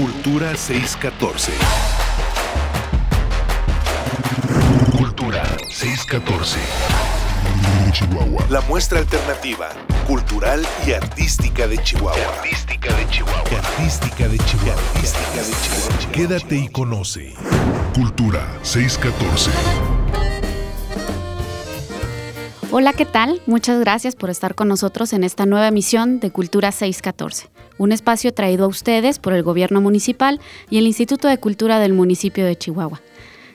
Cultura 614. Cultura 614. Chihuahua. La muestra alternativa, cultural y artística de Chihuahua. Artística de Chihuahua. Artística de Chihuahua. Artística de Chihuahua. Quédate y conoce. Cultura 614. Hola, ¿qué tal? Muchas gracias por estar con nosotros en esta nueva emisión de Cultura 614, un espacio traído a ustedes por el Gobierno Municipal y el Instituto de Cultura del municipio de Chihuahua.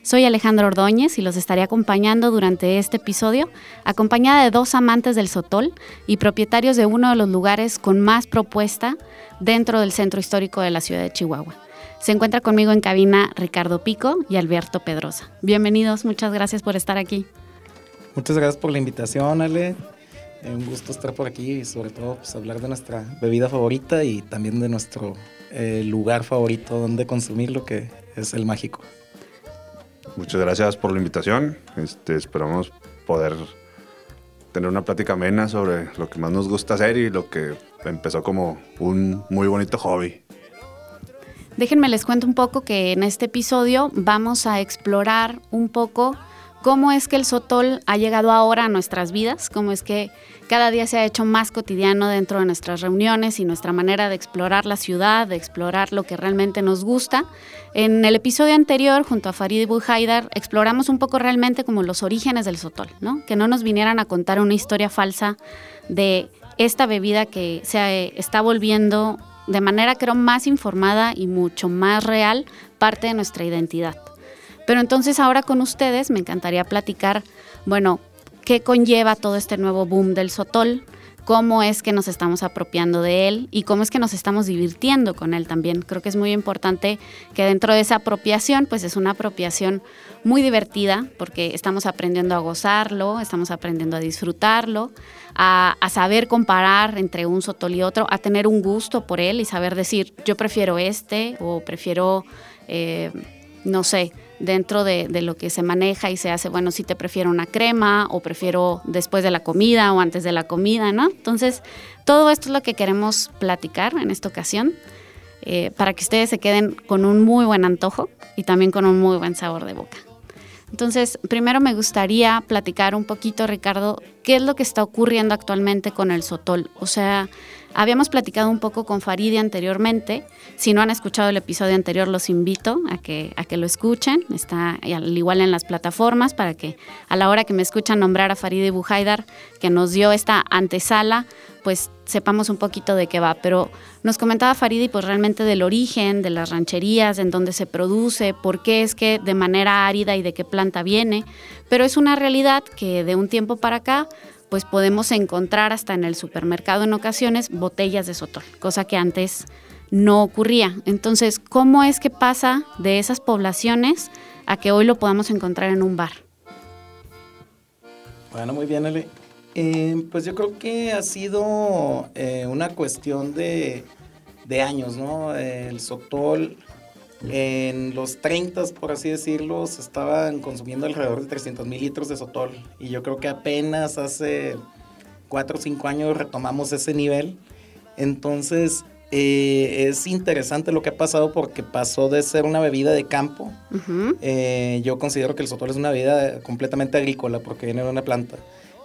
Soy Alejandra Ordóñez y los estaré acompañando durante este episodio, acompañada de dos amantes del Sotol y propietarios de uno de los lugares con más propuesta dentro del centro histórico de la ciudad de Chihuahua. Se encuentra conmigo en cabina Ricardo Pico y Alberto Pedrosa. Bienvenidos, muchas gracias por estar aquí. Muchas gracias por la invitación, Ale. Eh, un gusto estar por aquí y sobre todo pues, hablar de nuestra bebida favorita y también de nuestro eh, lugar favorito donde consumir lo que es el mágico. Muchas gracias por la invitación. Este, esperamos poder tener una plática amena sobre lo que más nos gusta hacer y lo que empezó como un muy bonito hobby. Déjenme les cuento un poco que en este episodio vamos a explorar un poco cómo es que el sotol ha llegado ahora a nuestras vidas, cómo es que cada día se ha hecho más cotidiano dentro de nuestras reuniones y nuestra manera de explorar la ciudad, de explorar lo que realmente nos gusta. En el episodio anterior, junto a Farid y Buhaidar, exploramos un poco realmente como los orígenes del sotol, ¿no? que no nos vinieran a contar una historia falsa de esta bebida que se está volviendo de manera creo más informada y mucho más real parte de nuestra identidad. Pero entonces ahora con ustedes me encantaría platicar, bueno, qué conlleva todo este nuevo boom del sotol, cómo es que nos estamos apropiando de él y cómo es que nos estamos divirtiendo con él también. Creo que es muy importante que dentro de esa apropiación, pues es una apropiación muy divertida porque estamos aprendiendo a gozarlo, estamos aprendiendo a disfrutarlo, a, saber comparar entre un sotol y otro, a tener un gusto por él y saber decir, yo prefiero este o prefiero, eh, no sé, dentro de, lo que se maneja y se hace, bueno, si te prefiero una crema o prefiero después de la comida o antes de la comida, ¿no? Entonces, todo esto es lo que queremos platicar en esta ocasión eh, para que ustedes se queden con un muy buen antojo y también con un muy buen sabor de boca. Entonces, primero me gustaría platicar un poquito, Ricardo, qué es lo que está ocurriendo actualmente con el sotol. O sea, Habíamos platicado un poco con Faride anteriormente. Si no han escuchado el episodio anterior, los invito a que, a que lo escuchen. Está al igual en las plataformas para que a la hora que me escuchan nombrar a Faride Buhaidar, que nos dio esta antesala, pues sepamos un poquito de qué va. Pero nos comentaba Faride pues realmente del origen, de las rancherías, en dónde se produce, por qué es que de manera árida y de qué planta viene. Pero es una realidad que de un tiempo para acá pues podemos encontrar hasta en el supermercado en ocasiones botellas de sotol, cosa que antes no ocurría. Entonces, ¿cómo es que pasa de esas poblaciones a que hoy lo podamos encontrar en un bar? Bueno, muy bien, Ale. Eh, pues yo creo que ha sido eh, una cuestión de, de años, ¿no? El sotol en los 30, por así decirlo, se estaban consumiendo alrededor de 300 mil litros de sotol. Y yo creo que apenas hace 4 o 5 años retomamos ese nivel. Entonces, eh, es interesante lo que ha pasado porque pasó de ser una bebida de campo. Eh, yo considero que el sotol es una bebida completamente agrícola porque viene de una planta.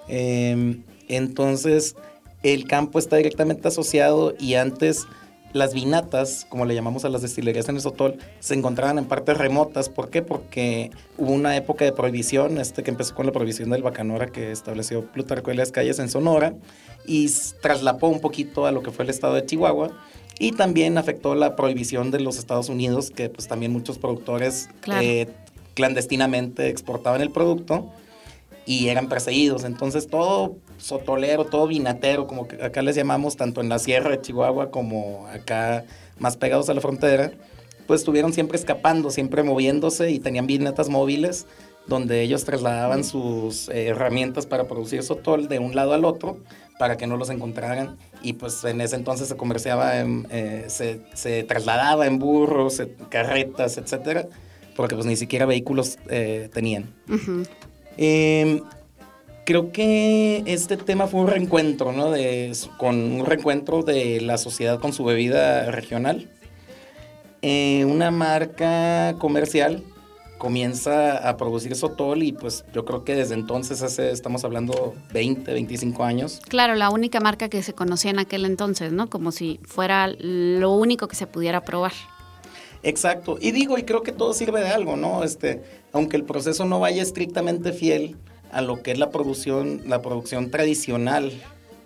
Em, entonces, el campo está directamente asociado y antes las vinatas, como le llamamos a las destilerías en el Sotol, se encontraban en partes remotas. ¿Por qué? Porque hubo una época de prohibición, este que empezó con la prohibición del bacanora que estableció Plutarco de las calles en Sonora y traslapó un poquito a lo que fue el estado de Chihuahua. Y también afectó la prohibición de los Estados Unidos, que pues también muchos productores eh, clandestinamente exportaban el producto y eran perseguidos. Entonces todo sotolero, todo vinatero, como acá les llamamos, tanto en la sierra de Chihuahua como acá más pegados a la frontera, pues estuvieron siempre escapando, siempre moviéndose y tenían vinatas móviles donde ellos trasladaban sus eh, herramientas para producir sotol de un lado al otro para que no los encontraran y pues en ese entonces se comerciaba, eh, se, trasladaba en burros, carretas, etcétera, porque pues ni siquiera vehículos eh, tenían. Em, creo que este tema fue un reencuentro, ¿no? Con un reencuentro de la sociedad con su bebida regional. eh, una marca comercial comienza a producir Sotol y pues yo creo que desde entonces, hace, estamos hablando 20, 25 años. Claro, la única marca que se conocía en aquel entonces, ¿no? Como si fuera lo único que se pudiera probar. Exacto, y digo, y creo que todo sirve de algo, ¿no? Este, aunque el proceso no vaya estrictamente fiel a lo que es la producción, la producción tradicional,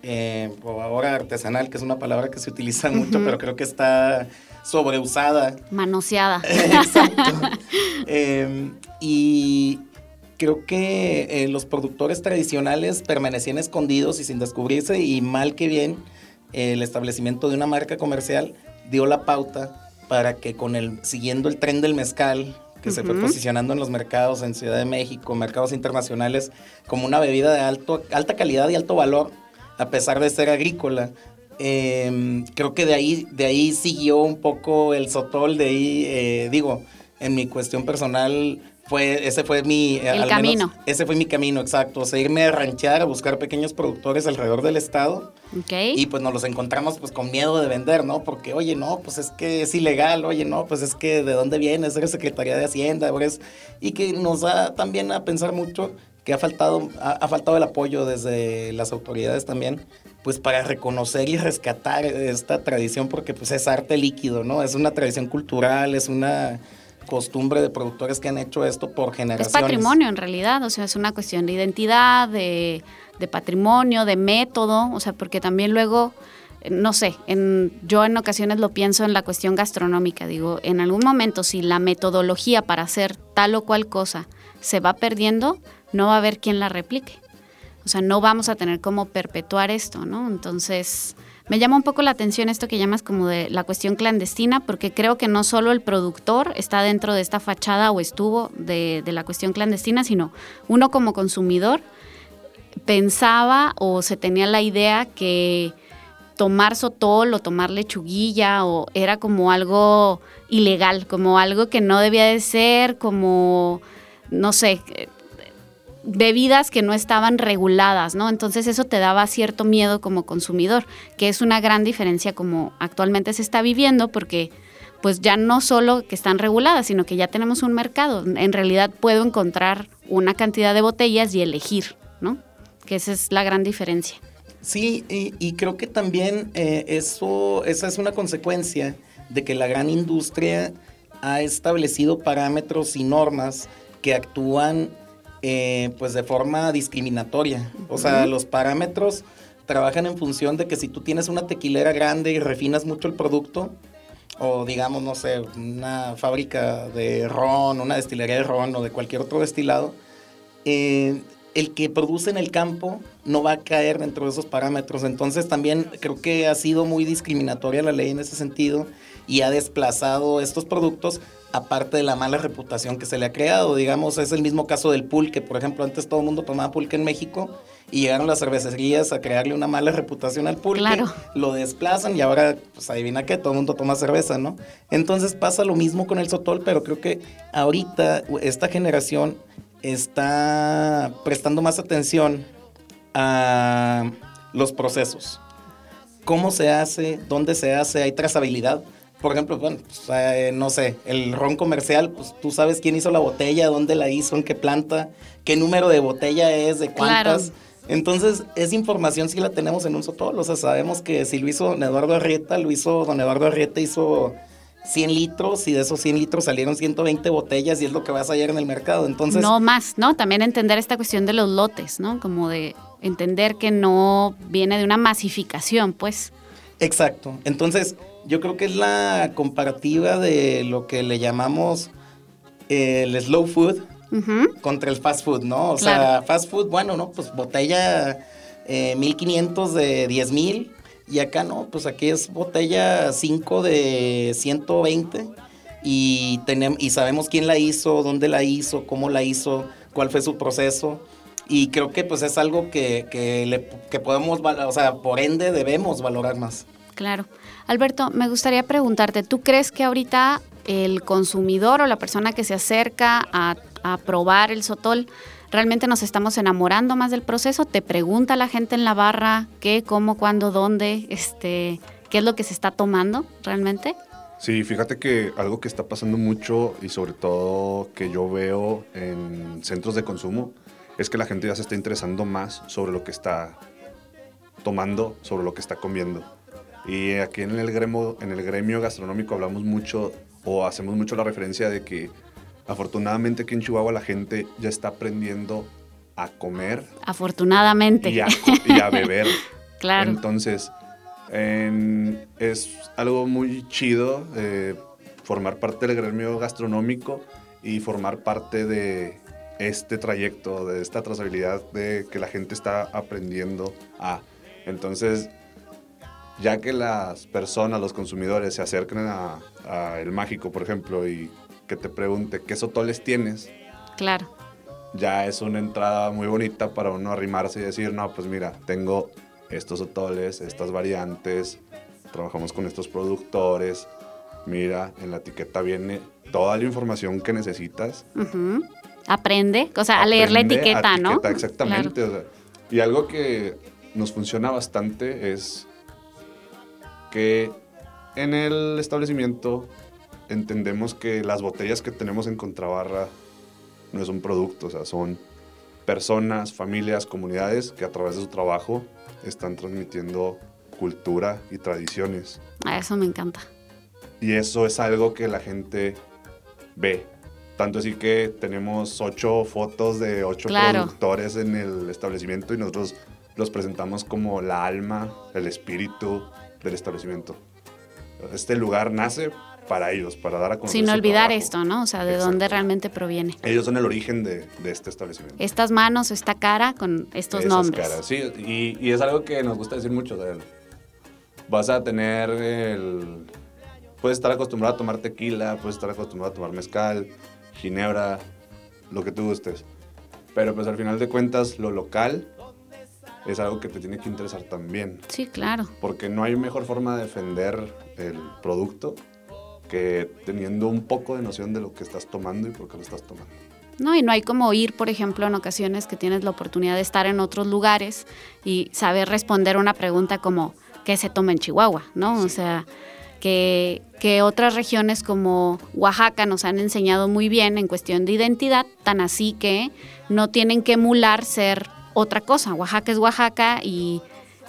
eh, o ahora artesanal, que es una palabra que se utiliza mucho, pero creo que está sobreusada. Manoseada. Exacto. Em, y creo que eh, los productores tradicionales permanecían escondidos y sin descubrirse y mal que bien el establecimiento de una marca comercial dio la pauta para que con el siguiendo el tren del mezcal que se fue posicionando en los mercados en Ciudad de México, mercados internacionales como una bebida de alto, alta calidad y alto valor, a pesar de ser agrícola, Em, creo que de ahí, de ahí siguió un poco el sotol, de ahí, eh, digo, en mi cuestión personal, fue, ese fue mi... Eh, el camino. ese fue mi camino, exacto. O sea, irme a ranchear, a buscar pequeños productores alrededor del estado. Y pues nos los encontramos pues con miedo de vender, ¿no? Porque, oye, no, pues es que es ilegal, oye, no, pues es que de dónde vienes, eres Secretaría de Hacienda, eres... Y que nos da también a pensar mucho que ha faltado, ha faltado el apoyo desde las autoridades también pues para reconocer y rescatar esta tradición porque pues es arte líquido, ¿no? Es una tradición cultural, es una costumbre de productores que han hecho esto por generaciones. Es patrimonio en realidad, o sea, es una cuestión de identidad, de, patrimonio, de método, o sea, porque también luego no sé, en, yo en ocasiones lo pienso en la cuestión gastronómica, digo, en algún momento si la metodología para hacer tal o cual cosa se va perdiendo, no va a haber quien la replique. O sea, no vamos a tener cómo perpetuar esto, ¿no? Entonces, me llama un poco la atención esto que llamas como de la cuestión clandestina, porque creo que no solo el productor está dentro de esta fachada o estuvo de, la cuestión clandestina, sino uno como consumidor pensaba o se tenía la idea que tomar sotol o tomar lechuguilla o era como algo ilegal, como algo que no debía de ser, como, no sé, bebidas que no estaban reguladas, ¿no? Entonces eso te daba cierto miedo como consumidor, que es una gran diferencia como actualmente se está viviendo porque pues ya no solo que están reguladas, sino que ya tenemos un mercado. En realidad puedo encontrar una cantidad de botellas y elegir, ¿no? Que esa es la gran diferencia. Sí, y, creo que también eh, eso, esa es una consecuencia de que la gran industria ha establecido parámetros y normas que actúan eh, pues de forma discriminatoria. O sea, los parámetros trabajan en función de que si tú tienes una tequilera grande y refinas mucho el producto, o digamos, no sé, una fábrica de ron, una destilería de ron o de cualquier otro destilado, eh, el que produce en el campo no va a caer dentro de esos parámetros. Entonces también creo que ha sido muy discriminatoria la ley en ese sentido y ha desplazado estos productos aparte de la mala reputación que se le ha creado. Digamos, es el mismo caso del pulque. Por ejemplo, antes todo el mundo tomaba pulque en México y llegaron las cervecerías a crearle una mala reputación al pulque. Claro. Lo desplazan y ahora, pues adivina qué, todo el mundo toma cerveza, ¿no? Entonces pasa lo mismo con el sotol, pero creo que ahorita esta generación está prestando más atención a los procesos. ¿Cómo se hace? ¿Dónde se hace? ¿Hay trazabilidad? Por ejemplo, bueno, pues, eh, no sé, el ron comercial, pues tú sabes quién hizo la botella, dónde la hizo, en qué planta, qué número de botella es, de cuántas. Entonces, esa información sí la tenemos en un sotol. O sea, sabemos que si lo hizo don Eduardo Arrieta, lo hizo don Eduardo Arrieta, hizo 100 litros y de esos 100 litros salieron 120 botellas y es lo que vas a hallar en el mercado. Entonces. No más, ¿no? También entender esta cuestión de los lotes, ¿no? Como de entender que no viene de una masificación, pues. Exacto. Entonces, yo creo que es la comparativa de lo que le llamamos el slow food contra el fast food, ¿no? O sea, fast food, bueno, ¿no? Pues botella 1500 eh, de 10,000 y acá no, pues aquí es botella 5 de 120 y, tenemos, y sabemos quién la hizo, dónde la hizo, cómo la hizo, cuál fue su proceso. Y creo que pues es algo que, que, le, que podemos, o sea, por ende debemos valorar más. Claro. Alberto, me gustaría preguntarte, ¿tú crees que ahorita el consumidor o la persona que se acerca a, probar el sotol, realmente nos estamos enamorando más del proceso? ¿Te pregunta la gente en la barra qué, cómo, cuándo, dónde, este, qué es lo que se está tomando realmente? Sí, fíjate que algo que está pasando mucho y sobre todo que yo veo en centros de consumo es que la gente ya se está interesando más sobre lo que está tomando, sobre lo que está comiendo. Y aquí en el gremio, en el gremio gastronómico hablamos mucho o hacemos mucho la referencia de que afortunadamente aquí en Chihuahua la gente ya está aprendiendo a comer. Afortunadamente. Y a, beber. claro. Entonces, es algo muy chido eh, formar parte del gremio gastronómico y formar parte de este trayecto, de esta trazabilidad de que la gente está aprendiendo a. Entonces, ya que las personas, los consumidores se acerquen a, El Mágico, por ejemplo, y que te pregunte qué sotoles tienes. Claro. Ya es una entrada muy bonita para uno arrimarse y decir, no, pues mira, tengo estos sotoles, estas variantes, trabajamos con estos productores. Mira, en la etiqueta viene toda la información que necesitas. Aprende, o sea, a leer la etiqueta, ¿no? Exactamente. y algo que nos funciona bastante es que en el establecimiento entendemos que las botellas que tenemos en contrabarra no es un producto, o sea, son personas, familias, comunidades que a través de su trabajo están transmitiendo cultura y tradiciones. A eso me encanta. Y eso es algo que la gente ve. Tanto así que tenemos ocho fotos de ocho productores en el establecimiento y nosotros los presentamos como la alma, el espíritu, del establecimiento. Este lugar nace para ellos, para dar a conocer. Sin olvidar esto, ¿no? O sea, de dónde realmente proviene. Ellos son el origen de, este establecimiento. Estas manos, esta cara con estos Esas nombres. Caras, sí, y, y, es algo que nos gusta decir mucho. De, vas a tener el. Puedes estar acostumbrado a tomar tequila, puedes estar acostumbrado a tomar mezcal, ginebra, lo que tú gustes. Pero pues al final de cuentas, lo local es algo que te tiene que interesar también. Sí, claro. Porque no hay mejor forma de defender el producto que teniendo un poco de noción de lo que estás tomando y por qué lo estás tomando. No, y no hay como ir, por ejemplo, en ocasiones que tienes la oportunidad de estar en otros lugares y saber responder una pregunta como ¿qué se toma en Chihuahua? ¿No? O sea, que, que, otras regiones como Oaxaca nos han enseñado muy bien en cuestión de identidad, tan así que no tienen que emular ser otra cosa. Oaxaca es Oaxaca y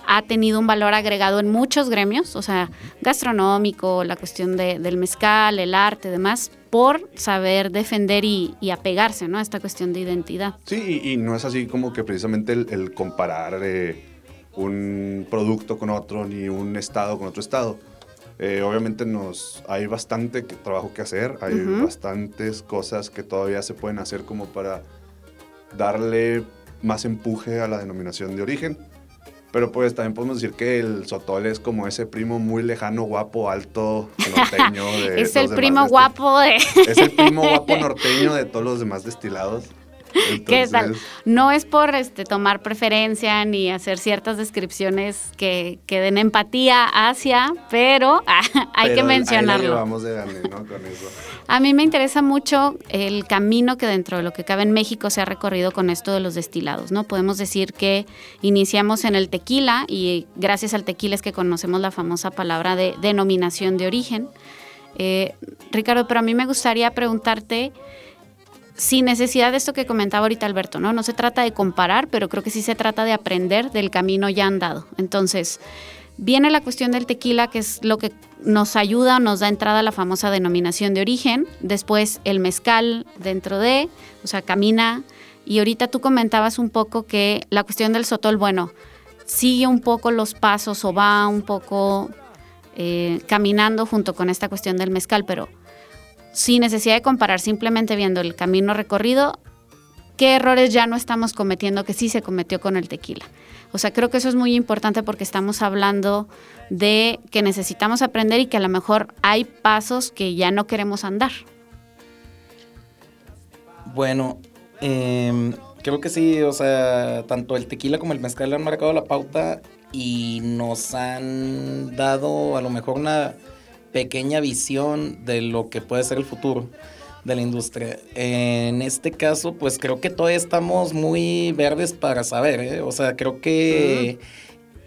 ha tenido un valor agregado en muchos gremios, o sea, gastronómico, la cuestión del mezcal, el arte, demás, por saber defender y, apegarse ¿no? a esta cuestión de identidad. Sí, y, no es así como que precisamente el, comparar eh, un producto con otro ni un estado con otro estado. Eh, obviamente nos hay bastante trabajo que hacer, hay bastantes cosas que todavía se pueden hacer como para darle más empuje a la denominación de origen. Pero pues también podemos decir que el sotol es como ese primo muy lejano, guapo, alto, norteño. De es el primo guapo de... es el primo guapo norteño de todos los demás destilados. ¿Qué tal? No es por este, tomar preferencia ni hacer ciertas descripciones que, que den empatía hacia, pero hay que mencionarlo. A mí me interesa mucho el camino que dentro de lo que cabe en México se ha recorrido con esto de los destilados, ¿no? Podemos decir que iniciamos en el tequila y gracias al tequila es que conocemos la famosa palabra de denominación de origen. Eh, Ricardo, pero a mí me gustaría preguntarte sin necesidad de esto que comentaba ahorita Alberto, ¿no? No se trata de comparar, pero creo que sí se trata de aprender del camino ya andado. Entonces, viene la cuestión del tequila, que es lo que nos ayuda, nos da entrada a la famosa denominación de origen. Después el mezcal dentro de, o sea, camina. Y ahorita tú comentabas un poco que la cuestión del sotol, bueno, sigue un poco los pasos o va un poco eh, caminando junto con esta cuestión del mezcal, pero sin necesidad de comparar, simplemente viendo el camino recorrido, qué errores ya no estamos cometiendo que sí se cometió con el tequila. O sea, creo que eso es muy importante porque estamos hablando de que necesitamos aprender y que a lo mejor hay pasos que ya no queremos andar. Bueno, em, creo que sí, o sea, tanto el tequila como el mezcal han marcado la pauta y nos han dado a lo mejor una pequeña visión de lo que puede ser el futuro de la industria. En este caso, pues creo que todavía estamos muy verdes para saber, ¿eh? o sea, creo que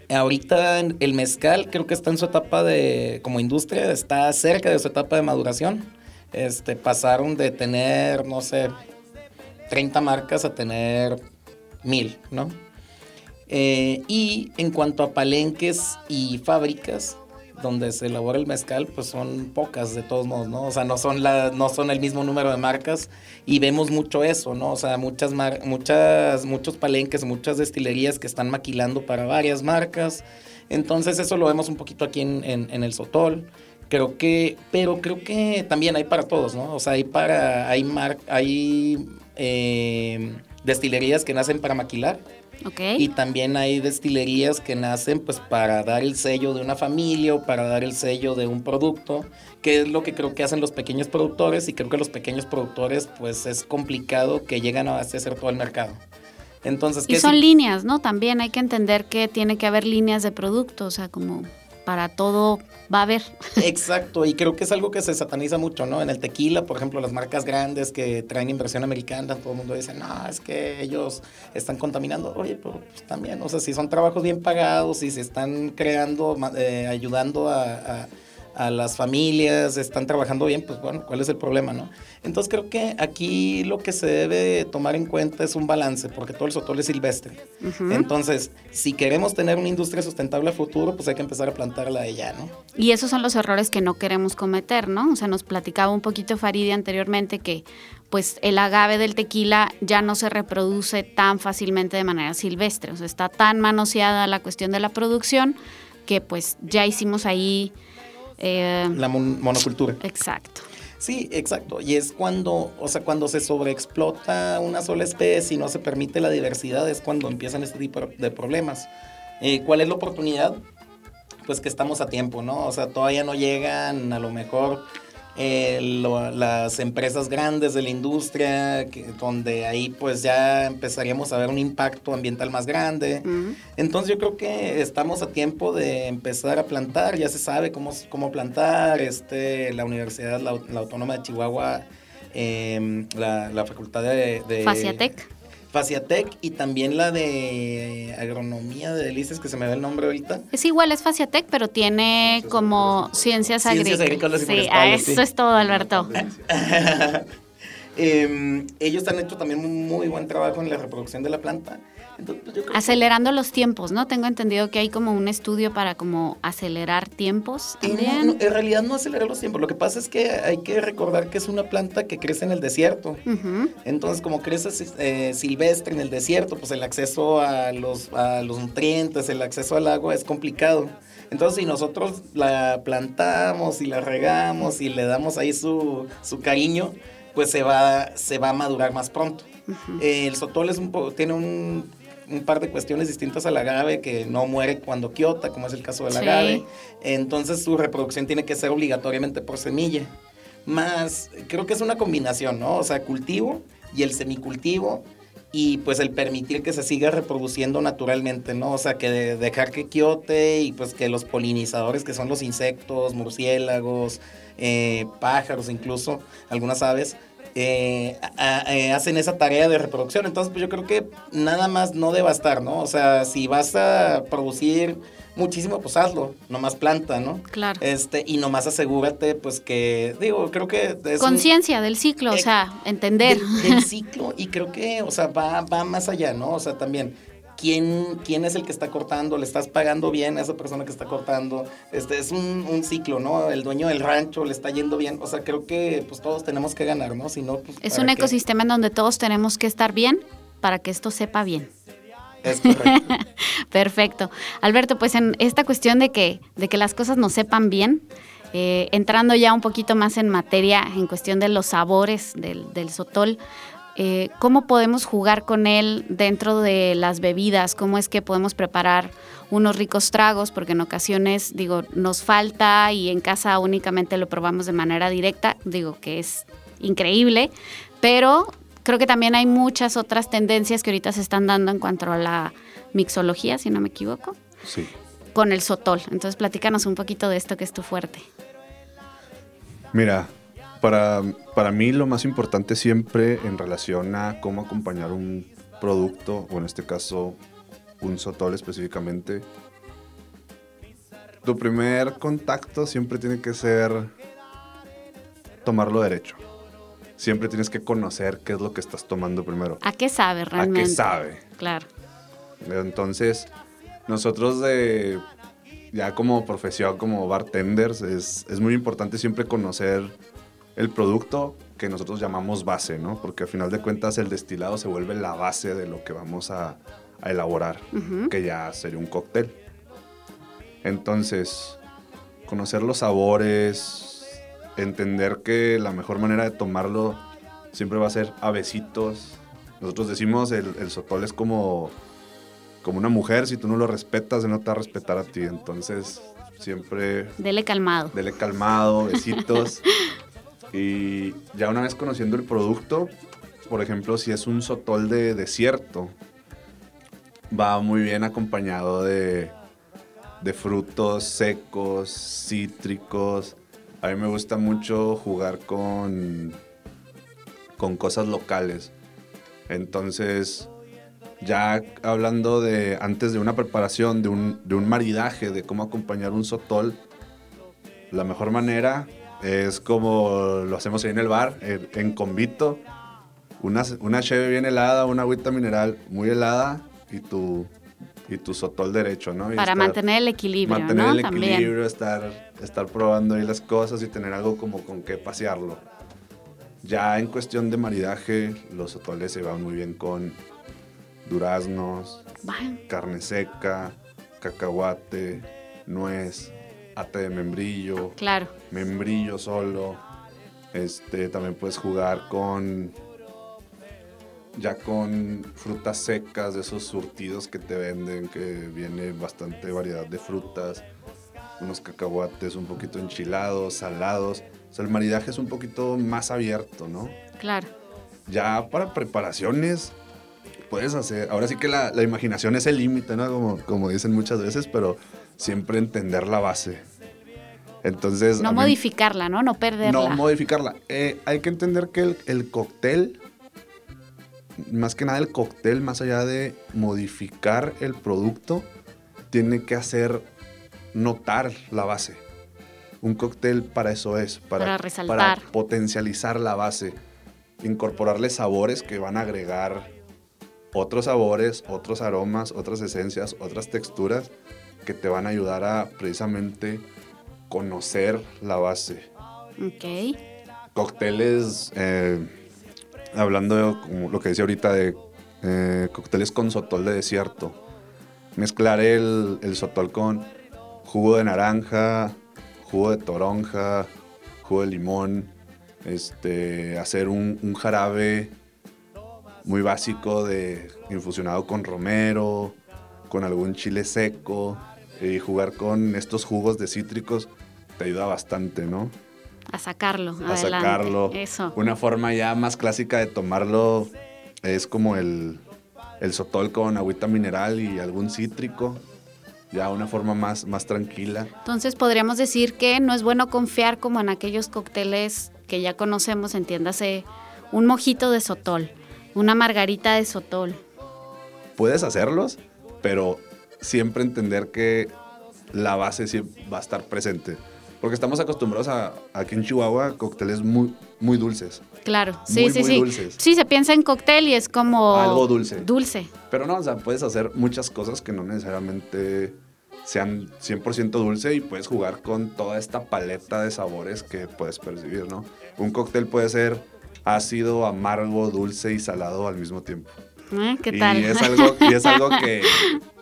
ahorita el mezcal creo que está en su etapa de, como industria, está cerca de su etapa de maduración. Este, pasaron de tener, no sé, 30 marcas a tener mil, ¿no? Eh, y en cuanto a palenques y fábricas, donde se elabora el mezcal, pues son pocas de todos modos, ¿no? O sea, no son, la, no son el mismo número de marcas y vemos mucho eso, ¿no? O sea, muchas, muchas, muchos palenques, muchas destilerías que están maquilando para varias marcas. Entonces eso lo vemos un poquito aquí en, en, el Sotol. Creo que, pero creo que también hay para todos, ¿no? O sea, hay para, hay, mar, hay eh, destilerías que nacen para maquilar y también hay destilerías que nacen pues para dar el sello de una familia o para dar el sello de un producto, que es lo que creo que hacen los pequeños productores y creo que los pequeños productores pues es complicado que lleguen a hacer todo el mercado. Entonces, y son líneas, ¿no? También hay que entender que tiene que haber líneas de producto, o sea, como para todo va a haber. Exacto, y creo que es algo que se sataniza mucho, ¿no? En el tequila, por ejemplo, las marcas grandes que traen inversión americana, todo el mundo dice, no, es que ellos están contaminando. Oye, pues, también, o sea, si son trabajos bien pagados, y se están creando, eh, ayudando a las familias, están trabajando bien, pues bueno, ¿cuál es el problema, no? Entonces creo que aquí lo que se debe tomar en cuenta es un balance, porque todo el sotol es silvestre. Entonces, si queremos tener una industria sustentable a futuro, pues hay que empezar a plantarla ya, ¿no? Y esos son los errores que no queremos cometer, ¿no? O sea, nos platicaba un poquito Faride anteriormente que pues el agave del tequila ya no se reproduce tan fácilmente de manera silvestre, o sea, está tan manoseada la cuestión de la producción que pues ya hicimos ahí eh, la monocultura. Exacto. Sí, exacto. Y es cuando, o sea, cuando se sobreexplota una sola especie y no se permite la diversidad, es cuando empiezan este tipo de problemas. Eh, ¿Cuál es la oportunidad? Pues que estamos a tiempo, ¿no? O sea, todavía no llegan a lo mejor eh, las empresas grandes de la industria, donde ahí pues ya empezaríamos a ver un impacto ambiental más grande. Entonces yo creo que estamos a tiempo de empezar a plantar, ya se sabe cómo, cómo plantar, este, la Universidad, la, Autónoma de Chihuahua, em, la, Facultad de... de Faciatec Faciatec y también la de agronomía de Delicias, que se me ve el nombre ahorita. Es igual, es Faciatec, pero tiene como ciencias, ciencias agrícolas. sí, a eso es todo, Alberto. eh, ellos han hecho también un muy buen trabajo en la reproducción de la planta. Pues, Acelerando los tiempos, ¿no? Tengo entendido que hay como un estudio para como acelerar tiempos en realidad no acelerar los tiempos. Lo que pasa es que hay que recordar que es una planta que crece en el desierto. Entonces, como crece eh, silvestre en el desierto, pues el acceso a los, a los nutrientes, el acceso al agua es complicado. Entonces, si nosotros la plantamos y la regamos y le damos ahí su, su cariño, pues se va, se va a madurar más pronto. el sotol es un tiene un un par de cuestiones distintas al agave que no muere cuando quiota, como es el caso del agave. Entonces su reproducción tiene que ser obligatoriamente por semilla. Más, creo que es una combinación, ¿no? O sea, cultivo y el semicultivo y pues el permitir que se siga reproduciendo naturalmente, ¿no? O sea, que dejar que quiote y pues que los polinizadores, que son los insectos, murciélagos, eh, pájaros incluso, algunas aves, eh, eh, hacen esa tarea de reproducción. Entonces, pues yo creo que nada más no debe bastar, ¿no? O sea, si vas a producir muchísimo, pues hazlo, nomás planta, ¿no? Claro. Este, y nomás asegúrate, pues que, digo, creo que... Conciencia del ciclo, o sea, entender. Del, ciclo, y creo que, o sea, va, va más allá, ¿no? O sea, también quién, quién es el que está cortando, le estás pagando bien a esa persona que está cortando. Este es un, ciclo, ¿no? El dueño del rancho le está yendo bien. O sea, creo que pues todos tenemos que ganar, ¿no? Si no, pues, es un ecosistema en donde todos tenemos que estar bien para que esto sepa bien. Es correcto. Perfecto. Alberto, pues en esta cuestión de que, de que las cosas nos sepan bien, eh, entrando ya un poquito más en materia, en cuestión de los sabores del, del sotol, eh, cómo podemos jugar con él dentro de las bebidas, cómo es que podemos preparar unos ricos tragos, porque en ocasiones, digo, nos falta y en casa únicamente lo probamos de manera directa, digo que es increíble, pero creo que también hay muchas otras tendencias que ahorita se están dando en cuanto a la mixología, si no me equivoco. Sí. Con el sotol. Entonces, platícanos un poquito de esto que es tu fuerte. Mira, para, para mí lo más importante siempre en relación a cómo acompañar un producto, o en este caso un sotol específicamente, Tu primer contacto siempre tiene que ser tomarlo derecho. Siempre tienes que conocer qué es lo que estás tomando primero. ¿A qué sabe realmente? ¿A qué sabe? Claro. Entonces, nosotros de ya como profesión, como bartenders, es, es muy importante siempre conocer el producto que nosotros llamamos base, ¿no? Porque al final de cuentas el destilado se vuelve la base de lo que vamos a, a elaborar, que ya sería un cóctel. Entonces, conocer los sabores, entender que la mejor manera de tomarlo siempre va a ser a besitos. Nosotros decimos el, el sotol es como, como una mujer, si tú no lo respetas, no te va a respetar a ti. Entonces, siempre... Dele calmado. Dele calmado, besitos. y ya una vez conociendo el producto, por ejemplo, si es un sotol de desierto, va muy bien acompañado de, de frutos secos, cítricos. A mí me gusta mucho jugar con, con cosas locales. Entonces, ya hablando de antes de una preparación, de un, de un maridaje, de cómo acompañar un sotol, la mejor manera es como lo hacemos ahí en el bar, en, convito. Una, una cheve bien helada, una agüita mineral muy helada y tu, y tu sotol derecho, ¿no? Y Para estar- mantener el equilibrio, mantener ¿no? el También. equilibrio, estar, estar probando ahí las cosas y tener algo como con qué pasearlo. Ya en cuestión de maridaje, los sotoles se van muy bien con duraznos, carne seca, cacahuate, nuez, ate de membrillo, Claro. membrillo solo. Este, también puedes jugar con ya con frutas secas, de esos surtidos que te venden, que viene bastante variedad de frutas, unos cacahuates un poquito enchilados, salados. O sea, el maridaje es un poquito más abierto, ¿no? Claro. Ya para preparaciones puedes hacer, ahora sí que la, la imaginación es el límite, ¿no? Como, como dicen muchas veces, pero siempre entender la base. Entonces... No mí- modificarla, ¿no? No perderla. no modificarla. Eh, hay que entender que el, el cóctel, más que nada el cóctel, más allá de modificar el producto, tiene que hacer notar la base. Un cóctel para eso es, para, Para resaltar. para potencializar la base, incorporarle sabores que van a agregar otros sabores, otros aromas, otras esencias, otras texturas que te van a ayudar a precisamente conocer la base. Ok. Cócteles, eh, hablando de como lo que decía ahorita de eh, cócteles con sotol de desierto. Mezclar el, el sotol con jugo de naranja, jugo de toronja, jugo de limón. Este, hacer un, un jarabe muy básico de infusionado con romero, con algún chile seco y jugar con estos jugos de cítricos te ayuda bastante, ¿no? A sacarlo. a adelante. sacarlo. Eso. Una forma ya más clásica de tomarlo es como el, el sotol con agüita mineral y algún cítrico. Ya una forma más, más tranquila. Entonces podríamos decir que no es bueno confiar como en aquellos cócteles que ya conocemos, entiéndase, un mojito de sotol, una margarita de sotol. Puedes hacerlos, pero siempre entender que la base sí va a estar presente. Porque estamos acostumbrados a, aquí en Chihuahua, cócteles muy, muy dulces. Claro, sí, Muy, sí, muy sí. dulces. Sí, se piensa en cóctel y es como... Algo dulce. Dulce. Pero no, o sea, puedes hacer muchas cosas que no necesariamente sean 100% dulce y puedes jugar con toda esta paleta de sabores que puedes percibir, ¿no? Un cóctel puede ser ácido, amargo, dulce y salado al mismo tiempo. ¿Eh? ¿Qué y tal? Es algo, y es algo que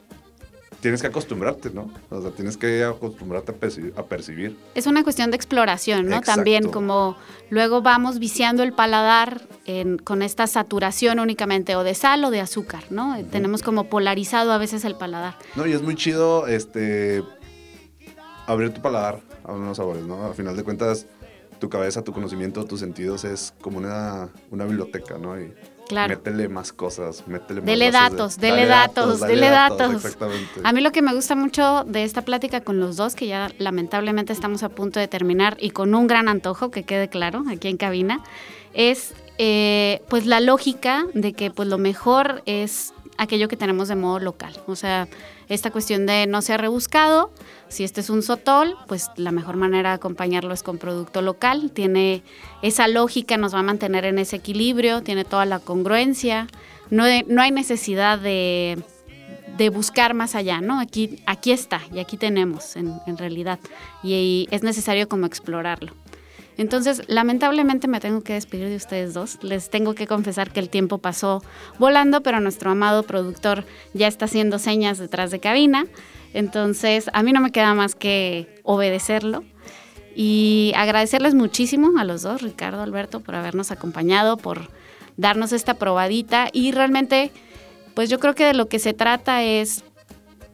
tienes que acostumbrarte, ¿no? O sea, tienes que acostumbrarte a percibir. A percibir. Es una cuestión de exploración, ¿no? Exacto. También como luego vamos viciando el paladar en- con esta saturación únicamente o de sal o de azúcar, ¿no? Tenemos como polarizado a veces el paladar. No, y es muy chido este abrir tu paladar a unos sabores, ¿no? Al final de cuentas, tu cabeza, tu conocimiento, tus sentidos es como una, una biblioteca, ¿no? Y Claro. métele más cosas, métele más Dele bases de- datos, dele datos, dale dele datos. Exactamente. A mí lo que me gusta mucho de esta plática con los dos, que ya lamentablemente estamos a punto de terminar y con un gran antojo, que quede claro, aquí en cabina, es eh, pues la lógica de que pues lo mejor es aquello que tenemos de modo local. O sea, esta cuestión de no sea rebuscado, si este es un sotol, pues la mejor manera de acompañarlo es con producto local. Tiene esa lógica, nos va a mantener en ese equilibrio, tiene toda la congruencia. No, no hay necesidad de, buscar más allá, ¿no? Aquí, aquí está y aquí tenemos en, en realidad. Y, es necesario como explorarlo. Entonces, lamentablemente me tengo que despedir de ustedes dos. Les tengo que confesar que el tiempo pasó volando, pero nuestro amado productor ya está haciendo señas detrás de cabina. Entonces, a mí no me queda más que obedecerlo y agradecerles muchísimo a los dos, Ricardo, Alberto, por habernos acompañado, por darnos esta probadita y realmente, pues yo creo que de lo que se trata es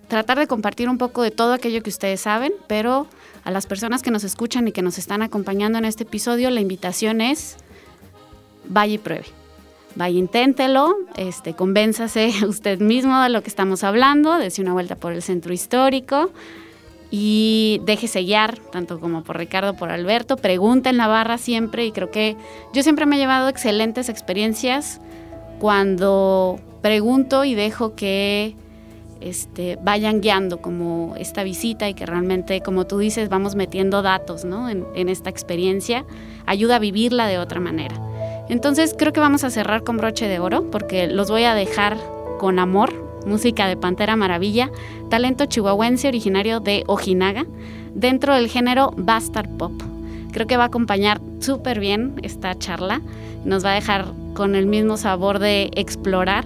tratar de compartir un poco de todo aquello que ustedes saben, pero a las personas que nos escuchan y que nos están acompañando en este episodio, la invitación es vaya y pruebe. Vaya, inténtelo, este, convénzase usted mismo de lo que estamos hablando, dése una vuelta por el centro histórico y déjese guiar, tanto como por Ricardo, por Alberto, pregunta en la barra siempre y creo que yo siempre me he llevado excelentes experiencias cuando pregunto y dejo que este, vayan guiando como esta visita y que realmente, como tú dices, vamos metiendo datos ¿no? en, en esta experiencia, ayuda a vivirla de otra manera. Entonces creo que vamos a cerrar con broche de oro porque los voy a dejar con amor, música de Pantera Maravilla, talento chihuahuense originario de Ojinaga, dentro del género Bastard Pop. Creo que va a acompañar súper bien esta charla, nos va a dejar con el mismo sabor de explorar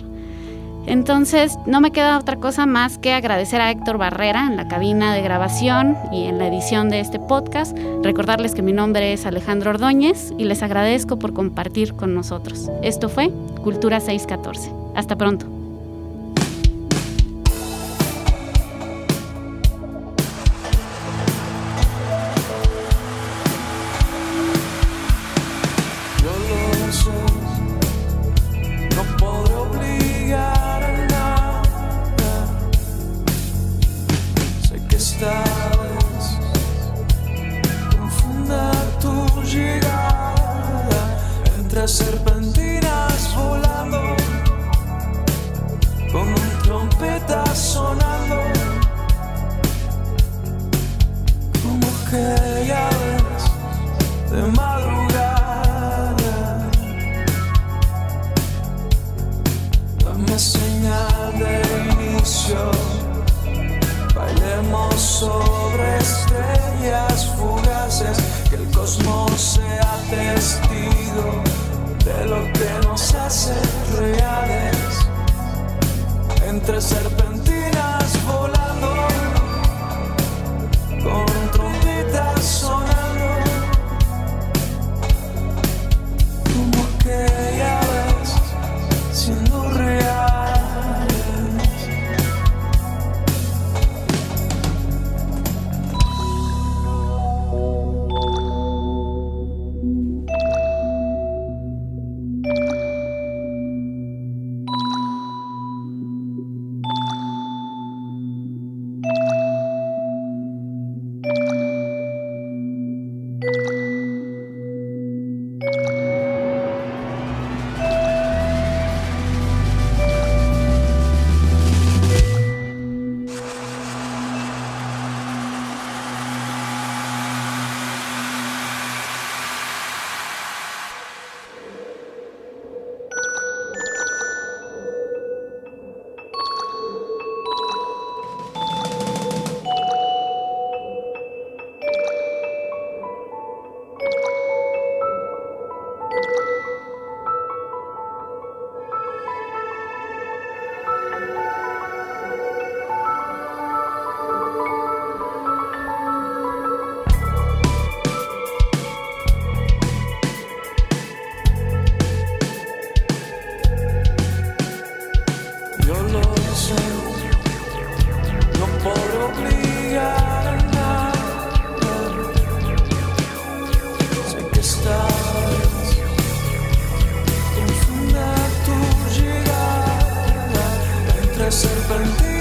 entonces, no me queda otra cosa más que agradecer a Héctor Barrera en la cabina de grabación y en la edición de este podcast. Recordarles que mi nombre es Alejandro Ordóñez y les agradezco por compartir con nosotros. Esto fue Cultura 614. Hasta pronto.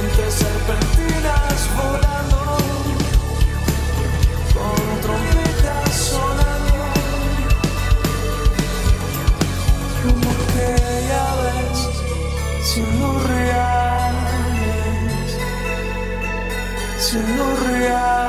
entre serpentinas volando con trompetas sonando. Como aquella vez siendo reales siendo reales.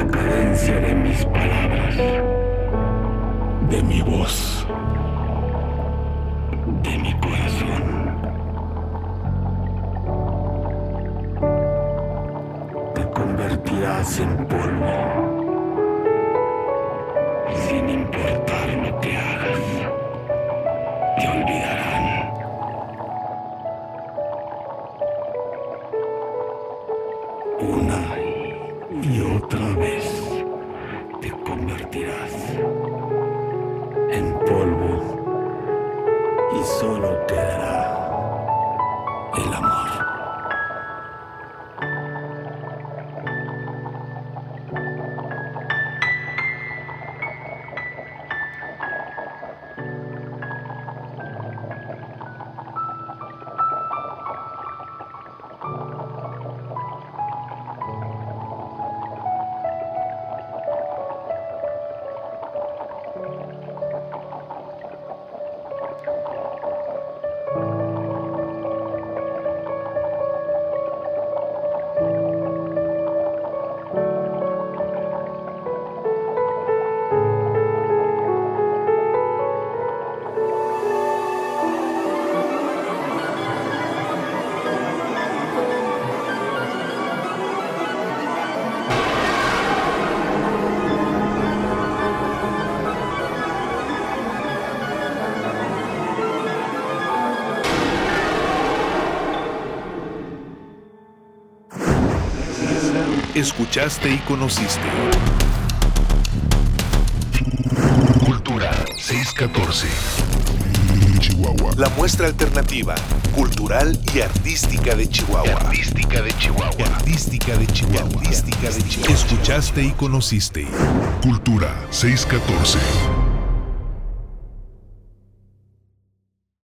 La cadencia de mis palabras, de mi voz, de mi corazón. Te convertirás en polvo, Escuchaste y conociste. Cultura 614. Chihuahua. La muestra alternativa, cultural y artística de Chihuahua. Artística de Chihuahua. Artística de Chihuahua. Artística de Chihuahua. Escuchaste y conociste. Cultura 614.